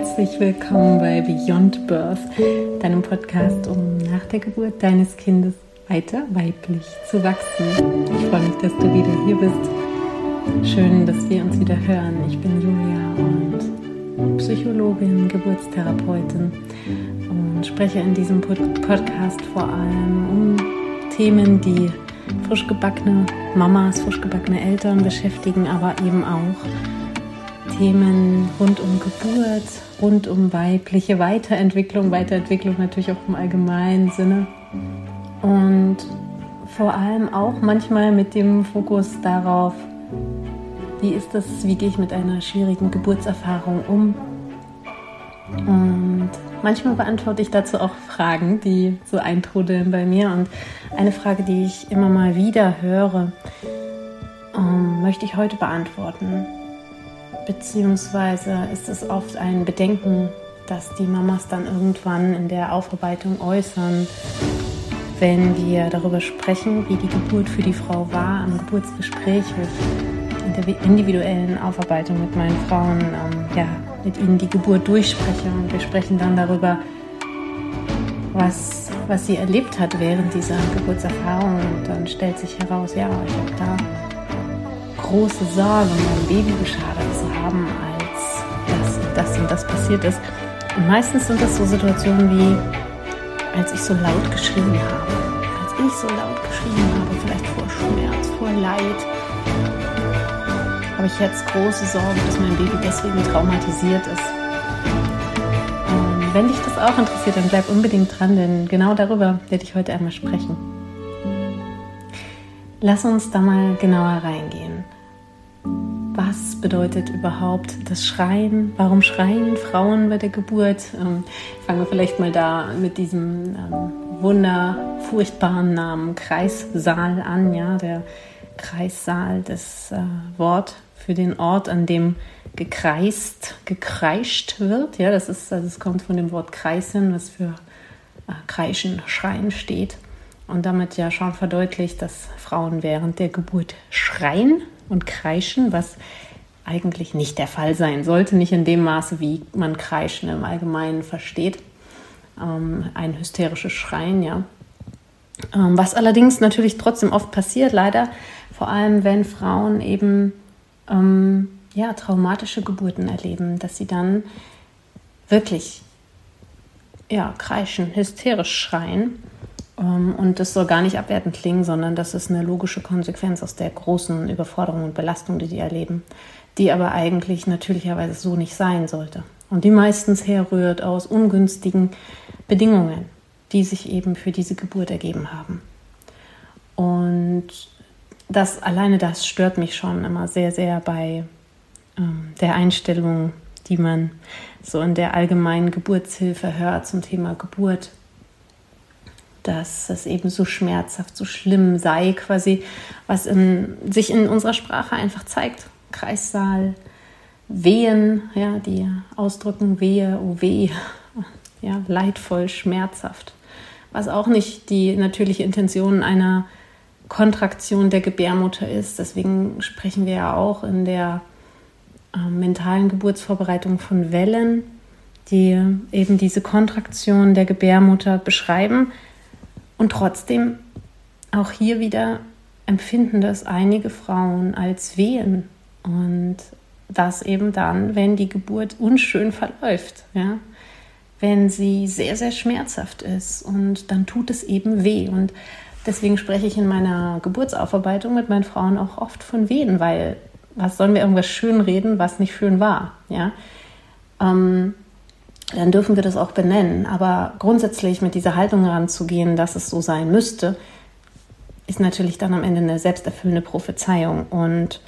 Herzlich willkommen bei Beyond Birth, deinem Podcast, um nach der Geburt deines Kindes weiter weiblich zu wachsen. Ich freue mich, dass du wieder hier bist. Schön, dass wir uns wieder hören. Ich bin Julia und Psychologin, Geburtstherapeutin und spreche in diesem Podcast vor allem um Themen, die frisch gebackene Mamas, frisch gebackene Eltern beschäftigen, aber eben auch Themen rund um Geburt, rund um weibliche Weiterentwicklung, Weiterentwicklung natürlich auch im allgemeinen Sinne. Und vor allem auch manchmal mit dem Fokus darauf, wie ist das, wie gehe ich mit einer schwierigen Geburtserfahrung um. Und manchmal beantworte ich dazu auch Fragen, die so eintrudeln bei mir. Und eine Frage, die ich immer mal wieder höre, ähm, möchte ich heute beantworten beziehungsweise ist es oft ein Bedenken, dass die Mamas dann irgendwann in der Aufarbeitung äußern, wenn wir darüber sprechen, wie die Geburt für die Frau war, am Geburtsgespräch, in der individuellen Aufarbeitung mit meinen Frauen, ähm, ja, mit ihnen die Geburt durchspreche. Und wir sprechen dann darüber, was, was sie erlebt hat während dieser Geburtserfahrung. Und dann stellt sich heraus, ja, ich habe da große Sorge, mein Baby geschadet zu haben, als das, das und das passiert ist. Und meistens sind das so Situationen wie, als ich so laut geschrien habe. Als ich so laut geschrien habe, vielleicht vor Schmerz, vor Leid, habe ich jetzt große Sorge, dass mein Baby deswegen traumatisiert ist. Wenn dich das auch interessiert, dann bleib unbedingt dran, denn genau darüber werde ich heute einmal sprechen. Lass uns da mal genauer reingehen was bedeutet überhaupt das Schreien? Warum schreien Frauen bei der Geburt? Ähm, fangen wir vielleicht mal da mit diesem ähm, wunderfurchtbaren Namen Kreissaal an. Ja, der Kreissaal, das äh, Wort für den Ort, an dem gekreist, gekreischt wird. Ja, das ist, also es kommt von dem Wort kreisen, was für äh, kreischen, schreien steht. Und damit ja schon verdeutlicht, dass Frauen während der Geburt schreien und kreischen, was eigentlich nicht der Fall sein sollte, nicht in dem Maße, wie man Kreischen im Allgemeinen versteht. Ähm, ein hysterisches Schreien, ja. Ähm, was allerdings natürlich trotzdem oft passiert, leider, vor allem wenn Frauen eben ähm, ja, traumatische Geburten erleben, dass sie dann wirklich ja, kreischen, hysterisch schreien und das soll gar nicht abwertend klingen, sondern das ist eine logische Konsequenz aus der großen Überforderung und Belastung, die die erleben, die aber eigentlich natürlicherweise so nicht sein sollte. Und die meistens herrührt aus ungünstigen Bedingungen, die sich eben für diese Geburt ergeben haben. Und das alleine das stört mich schon immer sehr, sehr bei ähm, der Einstellung, die man so in der allgemeinen Geburtshilfe hört zum Thema Geburt dass es eben so schmerzhaft, so schlimm sei, quasi, was in, sich in unserer Sprache einfach zeigt. Kreissaal, Wehen, ja, die ausdrücken Wehe, oh weh, ja, leidvoll, schmerzhaft. Was auch nicht die natürliche Intention einer Kontraktion der Gebärmutter ist. Deswegen sprechen wir ja auch in der äh, mentalen Geburtsvorbereitung von Wellen, die eben diese Kontraktion der Gebärmutter beschreiben und trotzdem, auch hier wieder empfinden das einige Frauen als Wehen. Und das eben dann, wenn die Geburt unschön verläuft, ja? wenn sie sehr, sehr schmerzhaft ist und dann tut es eben weh. Und deswegen spreche ich in meiner Geburtsaufarbeitung mit meinen Frauen auch oft von Wehen, weil was sollen wir irgendwas schön reden, was nicht schön war? Ja? Ähm, dann dürfen wir das auch benennen. Aber grundsätzlich mit dieser Haltung heranzugehen, dass es so sein müsste, ist natürlich dann am Ende eine selbsterfüllende Prophezeiung und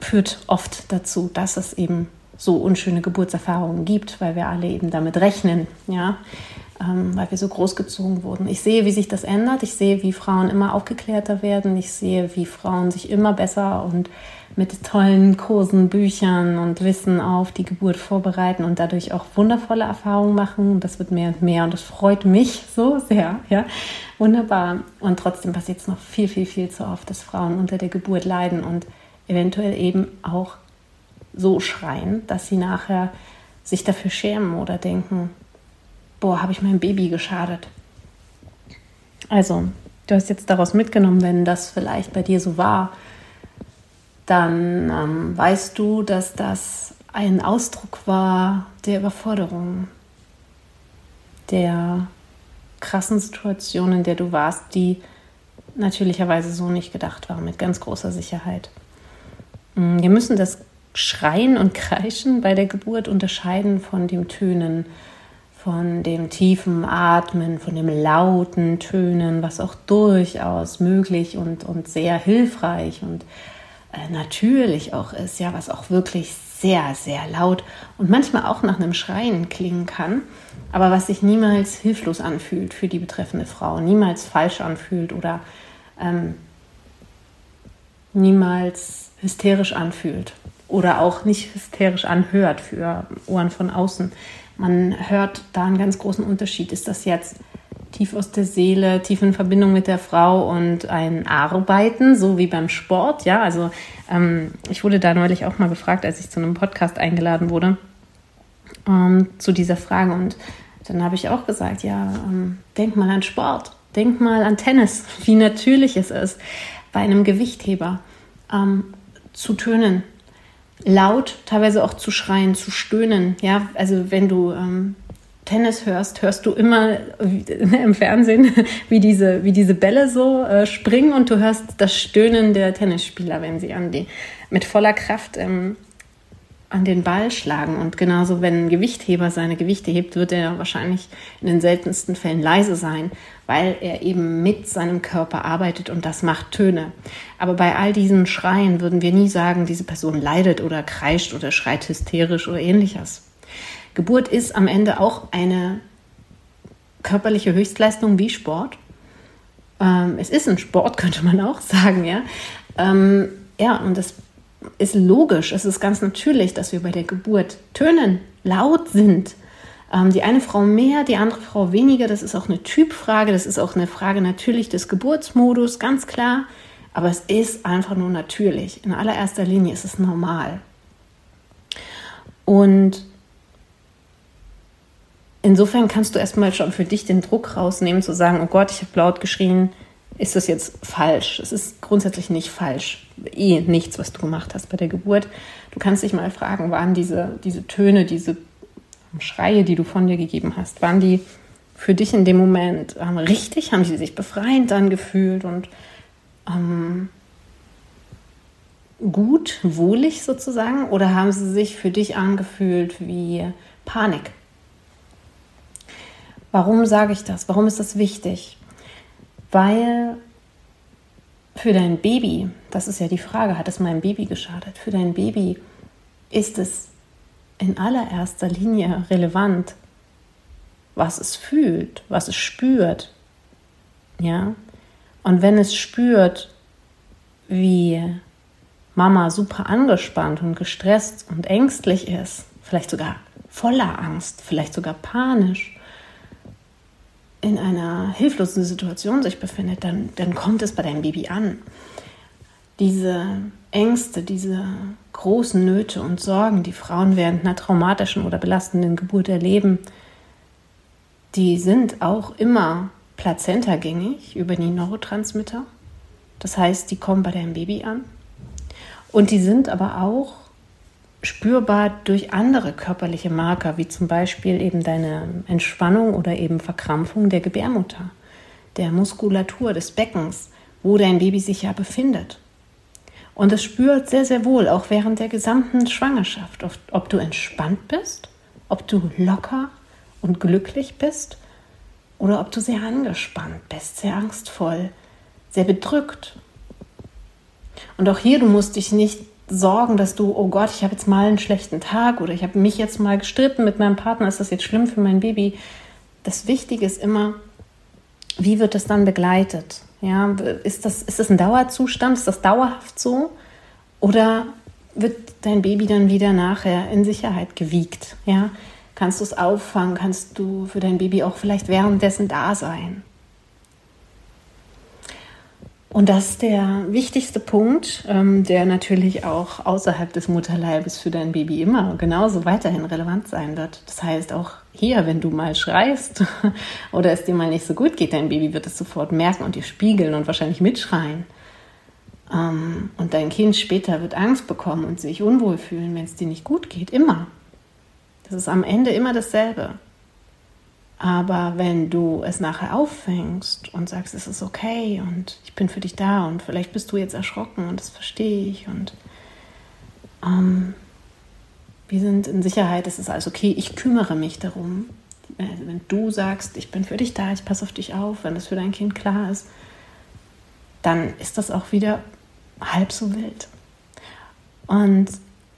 führt oft dazu, dass es eben so unschöne Geburtserfahrungen gibt, weil wir alle eben damit rechnen, ja, ähm, weil wir so großgezogen wurden. Ich sehe, wie sich das ändert. Ich sehe, wie Frauen immer aufgeklärter werden. Ich sehe, wie Frauen sich immer besser und mit tollen Kursen, Büchern und Wissen auf die Geburt vorbereiten und dadurch auch wundervolle Erfahrungen machen. Das wird mehr und mehr und das freut mich so sehr. Ja, wunderbar. Und trotzdem passiert es noch viel, viel, viel zu oft, dass Frauen unter der Geburt leiden und eventuell eben auch so schreien, dass sie nachher sich dafür schämen oder denken, boah, habe ich meinem Baby geschadet. Also, du hast jetzt daraus mitgenommen, wenn das vielleicht bei dir so war, dann ähm, weißt du, dass das ein Ausdruck war der Überforderung, der krassen Situation, in der du warst, die natürlicherweise so nicht gedacht war, mit ganz großer Sicherheit. Mm, wir müssen das Schreien und Kreischen bei der Geburt unterscheiden von dem Tönen, von dem tiefen Atmen, von dem lauten Tönen, was auch durchaus möglich und, und sehr hilfreich und natürlich auch ist, ja, was auch wirklich sehr, sehr laut und manchmal auch nach einem Schreien klingen kann, aber was sich niemals hilflos anfühlt für die betreffende Frau, niemals falsch anfühlt oder ähm, niemals hysterisch anfühlt oder auch nicht hysterisch anhört für Ohren von außen. Man hört da einen ganz großen Unterschied. Ist das jetzt tief aus der Seele, tief in Verbindung mit der Frau und ein Arbeiten, so wie beim Sport? Ja, also ähm, ich wurde da neulich auch mal gefragt, als ich zu einem Podcast eingeladen wurde, ähm, zu dieser Frage. Und dann habe ich auch gesagt, ja, ähm, denk mal an Sport, denk mal an Tennis, wie natürlich es ist, bei einem Gewichtheber ähm, zu tönen, laut, teilweise auch zu schreien, zu stöhnen. Ja, also wenn du ähm, Tennis hörst, hörst du immer im Fernsehen, wie diese, wie diese Bälle so äh, springen und du hörst das Stöhnen der Tennisspieler, wenn sie an die mit voller Kraft ähm, an den Ball schlagen. Und genauso, wenn ein Gewichtheber seine Gewichte hebt, wird er wahrscheinlich in den seltensten Fällen leise sein, weil er eben mit seinem Körper arbeitet und das macht Töne. Aber bei all diesen Schreien würden wir nie sagen, diese Person leidet oder kreischt oder schreit hysterisch oder ähnliches. Geburt ist am Ende auch eine körperliche Höchstleistung wie Sport. Ähm, es ist ein Sport, könnte man auch sagen, ja. Ähm, ja, und das ist logisch, es ist ganz natürlich, dass wir bei der Geburt tönen, laut sind. Ähm, die eine Frau mehr, die andere Frau weniger. Das ist auch eine Typfrage, das ist auch eine Frage natürlich des Geburtsmodus, ganz klar. Aber es ist einfach nur natürlich. In allererster Linie ist es normal. Und insofern kannst du erstmal schon für dich den Druck rausnehmen, zu sagen, oh Gott, ich habe laut geschrien, ist das jetzt falsch? Es ist grundsätzlich nicht falsch. Eh nichts, was du gemacht hast bei der Geburt. Du kannst dich mal fragen, waren diese, diese Töne, diese Schreie, die du von dir gegeben hast, waren die für dich in dem Moment ähm, richtig? Haben sie sich befreiend angefühlt und ähm, gut, wohlig sozusagen? Oder haben sie sich für dich angefühlt wie Panik? Warum sage ich das? Warum ist das wichtig? Weil für dein Baby, das ist ja die Frage, hat es meinem Baby geschadet? Für dein Baby ist es in allererster Linie relevant, was es fühlt, was es spürt. Ja? Und wenn es spürt, wie Mama super angespannt und gestresst und ängstlich ist, vielleicht sogar voller Angst, vielleicht sogar panisch, in einer hilflosen Situation sich befindet, dann, dann kommt es bei deinem Baby an. Diese Ängste, diese großen Nöte und Sorgen, die Frauen während einer traumatischen oder belastenden Geburt erleben, die sind auch immer plazentagängig über die Neurotransmitter. Das heißt, die kommen bei deinem Baby an. Und die sind aber auch spürbar durch andere körperliche Marker, wie zum Beispiel eben deine Entspannung oder eben Verkrampfung der Gebärmutter, der Muskulatur des Beckens, wo dein Baby sich ja befindet. Und es spürt sehr, sehr wohl, auch während der gesamten Schwangerschaft, ob du entspannt bist, ob du locker und glücklich bist oder ob du sehr angespannt bist, sehr angstvoll, sehr bedrückt. Und auch hier, du musst dich nicht sorgen, dass du, oh Gott, ich habe jetzt mal einen schlechten Tag oder ich habe mich jetzt mal gestritten mit meinem Partner, ist das jetzt schlimm für mein Baby? Das Wichtige ist immer, wie wird das dann begleitet? Ja, ist das, ist das ein Dauerzustand? Ist das dauerhaft so? Oder wird dein Baby dann wieder nachher in Sicherheit gewiegt? Ja, kannst du es auffangen? Kannst du für dein Baby auch vielleicht währenddessen da sein? Und das ist der wichtigste Punkt, ähm, der natürlich auch außerhalb des Mutterleibes für dein Baby immer genauso weiterhin relevant sein wird. Das heißt, auch hier, wenn du mal schreist oder es dir mal nicht so gut geht, dein Baby wird es sofort merken und dir spiegeln und wahrscheinlich mitschreien. Ähm, und dein Kind später wird Angst bekommen und sich unwohl fühlen, wenn es dir nicht gut geht. Immer. Das ist am Ende immer dasselbe. Aber wenn du es nachher auffängst und sagst, es ist okay und ich bin für dich da und vielleicht bist du jetzt erschrocken und das verstehe ich und ähm, wir sind in Sicherheit, es ist alles okay, ich kümmere mich darum. Also wenn du sagst, ich bin für dich da, ich passe auf dich auf, wenn das für dein Kind klar ist, dann ist das auch wieder halb so wild. Und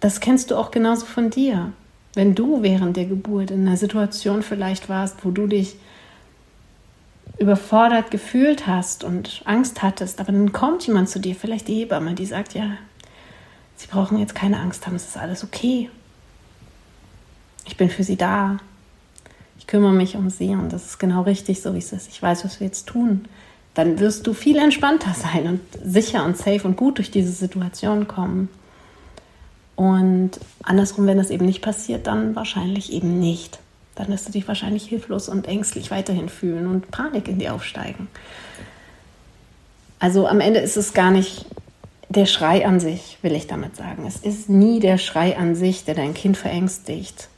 das kennst du auch genauso von dir wenn du während der Geburt in einer Situation vielleicht warst, wo du dich überfordert gefühlt hast und Angst hattest, aber dann kommt jemand zu dir, vielleicht die Hebamme, die sagt, ja, Sie brauchen jetzt keine Angst haben, es ist alles okay. Ich bin für Sie da. Ich kümmere mich um Sie und das ist genau richtig, so wie es ist. Ich weiß, was wir jetzt tun. Dann wirst du viel entspannter sein und sicher und safe und gut durch diese Situation kommen. Und andersrum, wenn das eben nicht passiert, dann wahrscheinlich eben nicht. Dann wirst du dich wahrscheinlich hilflos und ängstlich weiterhin fühlen und Panik in dir aufsteigen. Also am Ende ist es gar nicht der Schrei an sich, will ich damit sagen. Es ist nie der Schrei an sich, der dein Kind verängstigt.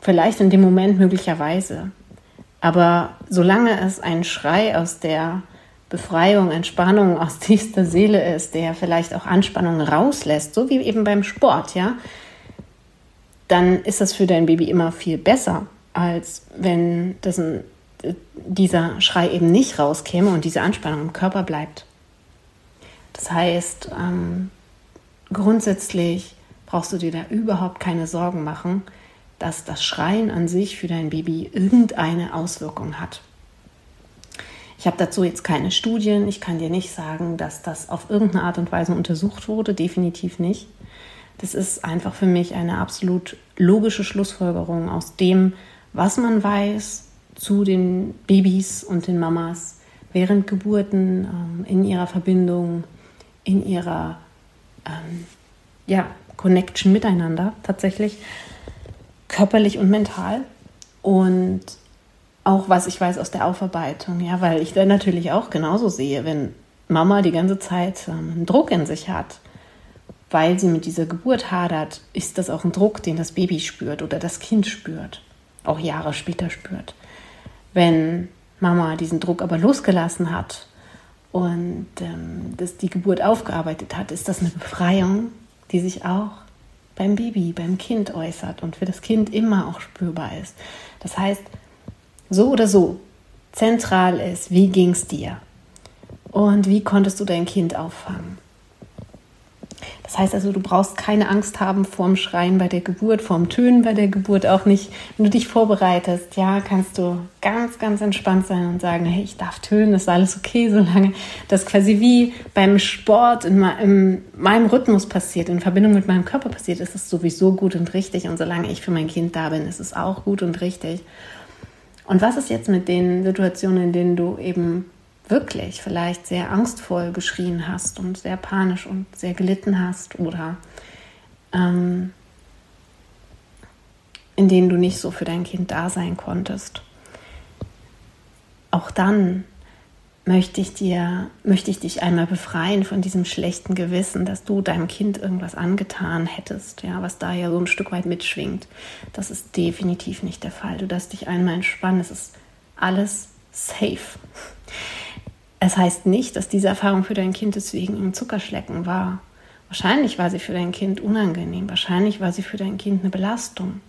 Vielleicht in dem Moment möglicherweise. Aber solange es ein Schrei aus der Befreiung, Entspannung aus tiefster Seele ist, der vielleicht auch Anspannung rauslässt, so wie eben beim Sport, ja, dann ist das für dein Baby immer viel besser, als wenn das ein, dieser Schrei eben nicht rauskäme und diese Anspannung im Körper bleibt. Das heißt, ähm, grundsätzlich brauchst du dir da überhaupt keine Sorgen machen, dass das Schreien an sich für dein Baby irgendeine Auswirkung hat. Ich habe dazu jetzt keine Studien. Ich kann dir nicht sagen, dass das auf irgendeine Art und Weise untersucht wurde. Definitiv nicht. Das ist einfach für mich eine absolut logische Schlussfolgerung aus dem, was man weiß zu den Babys und den Mamas während Geburten, ähm, in ihrer Verbindung, in ihrer ähm, ja, Connection miteinander tatsächlich, körperlich und mental. Und auch was ich weiß aus der Aufarbeitung, ja, weil ich dann natürlich auch genauso sehe, wenn Mama die ganze Zeit ähm, einen Druck in sich hat, weil sie mit dieser Geburt hadert, ist das auch ein Druck, den das Baby spürt oder das Kind spürt, auch Jahre später spürt. Wenn Mama diesen Druck aber losgelassen hat und ähm, das die Geburt aufgearbeitet hat, ist das eine Befreiung, die sich auch beim Baby, beim Kind äußert und für das Kind immer auch spürbar ist. Das heißt, so oder so zentral ist, wie ging es dir und wie konntest du dein Kind auffangen. Das heißt also, du brauchst keine Angst haben vorm Schreien bei der Geburt, vorm Tönen bei der Geburt auch nicht. Wenn du dich vorbereitest, ja, kannst du ganz, ganz entspannt sein und sagen, hey, ich darf tönen, ist alles okay, solange das quasi wie beim Sport in, in meinem Rhythmus passiert, in Verbindung mit meinem Körper passiert, ist es sowieso gut und richtig. Und solange ich für mein Kind da bin, ist es auch gut und richtig. Und was ist jetzt mit den Situationen, in denen du eben wirklich vielleicht sehr angstvoll geschrien hast und sehr panisch und sehr gelitten hast oder ähm, in denen du nicht so für dein Kind da sein konntest? Auch dann möchte ich dir, möchte ich dich einmal befreien von diesem schlechten Gewissen, dass du deinem Kind irgendwas angetan hättest, ja, was da ja so ein Stück weit mitschwingt. Das ist definitiv nicht der Fall. Du darfst dich einmal entspannen. Es ist alles safe. Es heißt nicht, dass diese Erfahrung für dein Kind deswegen ein Zuckerschlecken war. Wahrscheinlich war sie für dein Kind unangenehm. Wahrscheinlich war sie für dein Kind eine Belastung.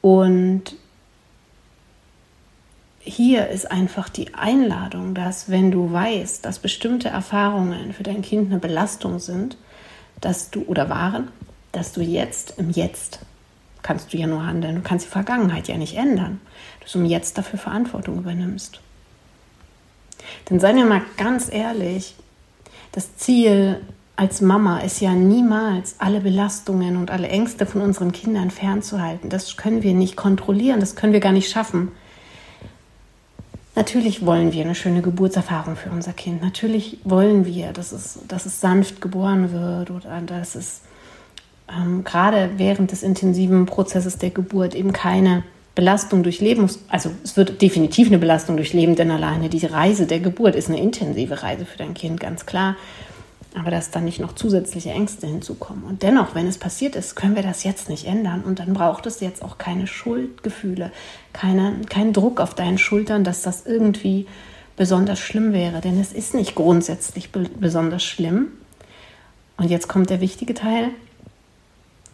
Und hier ist einfach die Einladung, dass wenn du weißt, dass bestimmte Erfahrungen für dein Kind eine Belastung sind, dass du oder waren, dass du jetzt im Jetzt kannst du ja nur handeln. Du kannst die Vergangenheit ja nicht ändern, dass du im Jetzt dafür Verantwortung übernimmst. Denn seien wir mal ganz ehrlich, das Ziel als Mama ist ja niemals alle Belastungen und alle Ängste von unseren Kindern fernzuhalten. Das können wir nicht kontrollieren, das können wir gar nicht schaffen. Natürlich wollen wir eine schöne Geburtserfahrung für unser Kind. Natürlich wollen wir, dass es, dass es sanft geboren wird oder dass es ähm, gerade während des intensiven Prozesses der Geburt eben keine Belastung durchleben muss. Also es wird definitiv eine Belastung durchleben, denn alleine die Reise der Geburt ist eine intensive Reise für dein Kind, ganz klar. Aber dass dann nicht noch zusätzliche Ängste hinzukommen. Und dennoch, wenn es passiert ist, können wir das jetzt nicht ändern. Und dann braucht es jetzt auch keine Schuldgefühle, keine, keinen Druck auf deinen Schultern, dass das irgendwie besonders schlimm wäre. Denn es ist nicht grundsätzlich be besonders schlimm. Und jetzt kommt der wichtige Teil.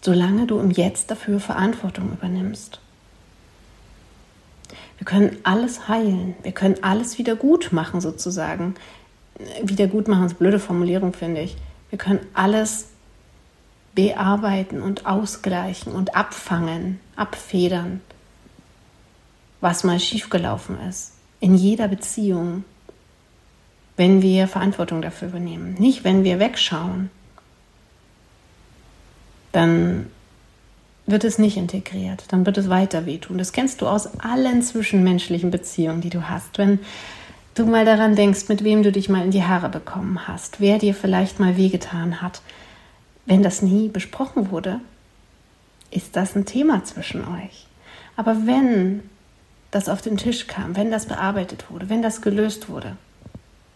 Solange du im Jetzt dafür Verantwortung übernimmst. Wir können alles heilen. Wir können alles wieder gut machen, sozusagen Wiedergutmachen ist blöde Formulierung, finde ich. Wir können alles bearbeiten und ausgleichen und abfangen, abfedern, was mal schiefgelaufen ist. In jeder Beziehung, wenn wir Verantwortung dafür übernehmen. Nicht, wenn wir wegschauen. Dann wird es nicht integriert, dann wird es weiter wehtun. Das kennst du aus allen zwischenmenschlichen Beziehungen, die du hast. Wenn du mal daran denkst, mit wem du dich mal in die Haare bekommen hast, wer dir vielleicht mal wehgetan hat, wenn das nie besprochen wurde, ist das ein Thema zwischen euch. Aber wenn das auf den Tisch kam, wenn das bearbeitet wurde, wenn das gelöst wurde,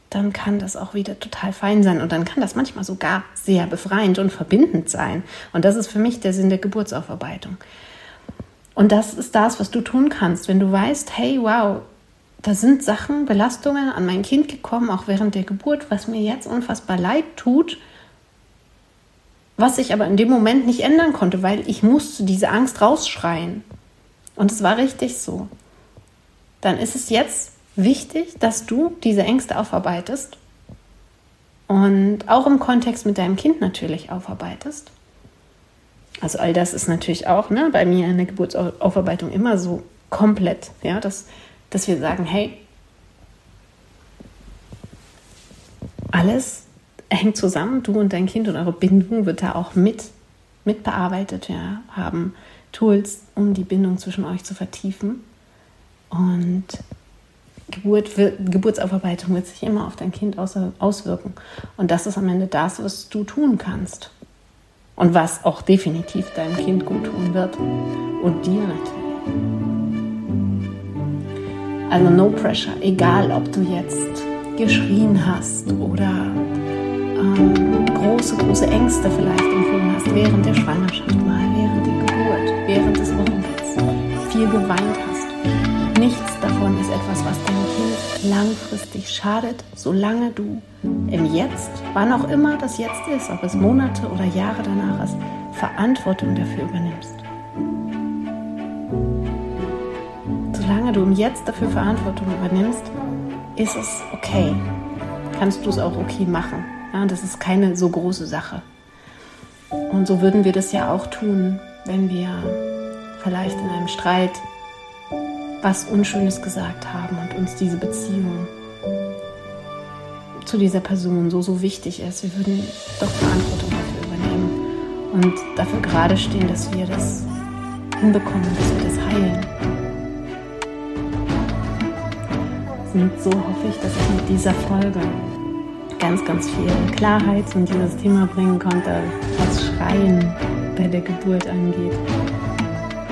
dann kann das auch wieder total fein sein und dann kann das manchmal sogar sehr befreiend und verbindend sein. Und das ist für mich der Sinn der Geburtsaufarbeitung. Und das ist das, was du tun kannst, wenn du weißt, hey, wow, da sind Sachen, Belastungen an mein Kind gekommen, auch während der Geburt, was mir jetzt unfassbar leid tut, was ich aber in dem Moment nicht ändern konnte, weil ich musste diese Angst rausschreien. Und es war richtig so. Dann ist es jetzt wichtig, dass du diese Ängste aufarbeitest und auch im Kontext mit deinem Kind natürlich aufarbeitest. Also all das ist natürlich auch ne, bei mir in der Geburtsaufarbeitung immer so komplett. Ja, das dass wir sagen, hey, alles hängt zusammen, du und dein Kind und eure Bindung wird da auch mit, mit bearbeitet. Wir haben Tools, um die Bindung zwischen euch zu vertiefen. Und Geburt Geburtsaufarbeitung wird sich immer auf dein Kind aus, auswirken. Und das ist am Ende das, was du tun kannst. Und was auch definitiv deinem Kind gut tun wird. Und dir natürlich. Also no pressure, egal ob du jetzt geschrien hast oder ähm, große, große Ängste vielleicht empfunden hast während der Schwangerschaft mal, während der Geburt, während des Wochenbetts, viel geweint hast. Nichts davon ist etwas, was deinem Kind langfristig schadet, solange du im Jetzt, wann auch immer das Jetzt ist, ob es Monate oder Jahre danach ist, Verantwortung dafür übernimmst. Solange du Jetzt dafür Verantwortung übernimmst, ist es okay. Kannst du es auch okay machen. Ja, das ist keine so große Sache. Und so würden wir das ja auch tun, wenn wir vielleicht in einem Streit was Unschönes gesagt haben und uns diese Beziehung zu dieser Person so, so wichtig ist. Wir würden doch Verantwortung dafür übernehmen und dafür gerade stehen, dass wir das hinbekommen, dass wir das heilen. Und so hoffe ich, dass ich mit dieser Folge ganz, ganz viel Klarheit in dieses Thema bringen konnte, was Schreien bei der Geburt angeht.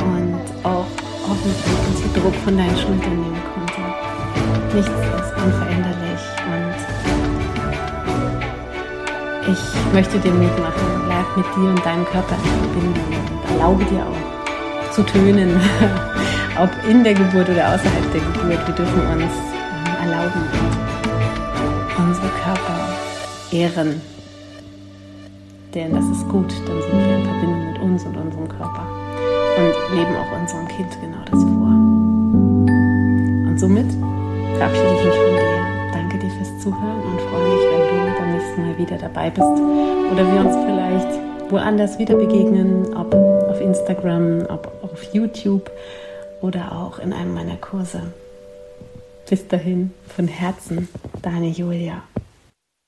Und auch hoffentlich ganz viel Druck von deinen Schultern nehmen konnte. Nichts ist unveränderlich und ich möchte dir Mut machen. Bleib mit dir und deinem Körper in Verbindung und erlaube dir auch zu tönen, ob in der Geburt oder außerhalb der Geburt. Wir dürfen uns erlauben unsere Körper ehren. Denn das ist gut, dann sind wir in Verbindung mit uns und unserem Körper und leben auch unserem Kind genau das vor. Und somit verabschiede ich mich von dir. Danke dir fürs Zuhören und freue mich, wenn du beim nächsten Mal wieder dabei bist oder wir uns vielleicht woanders wieder begegnen, ob auf Instagram, ob auf YouTube oder auch in einem meiner Kurse. Bis dahin, von Herzen, deine Julia.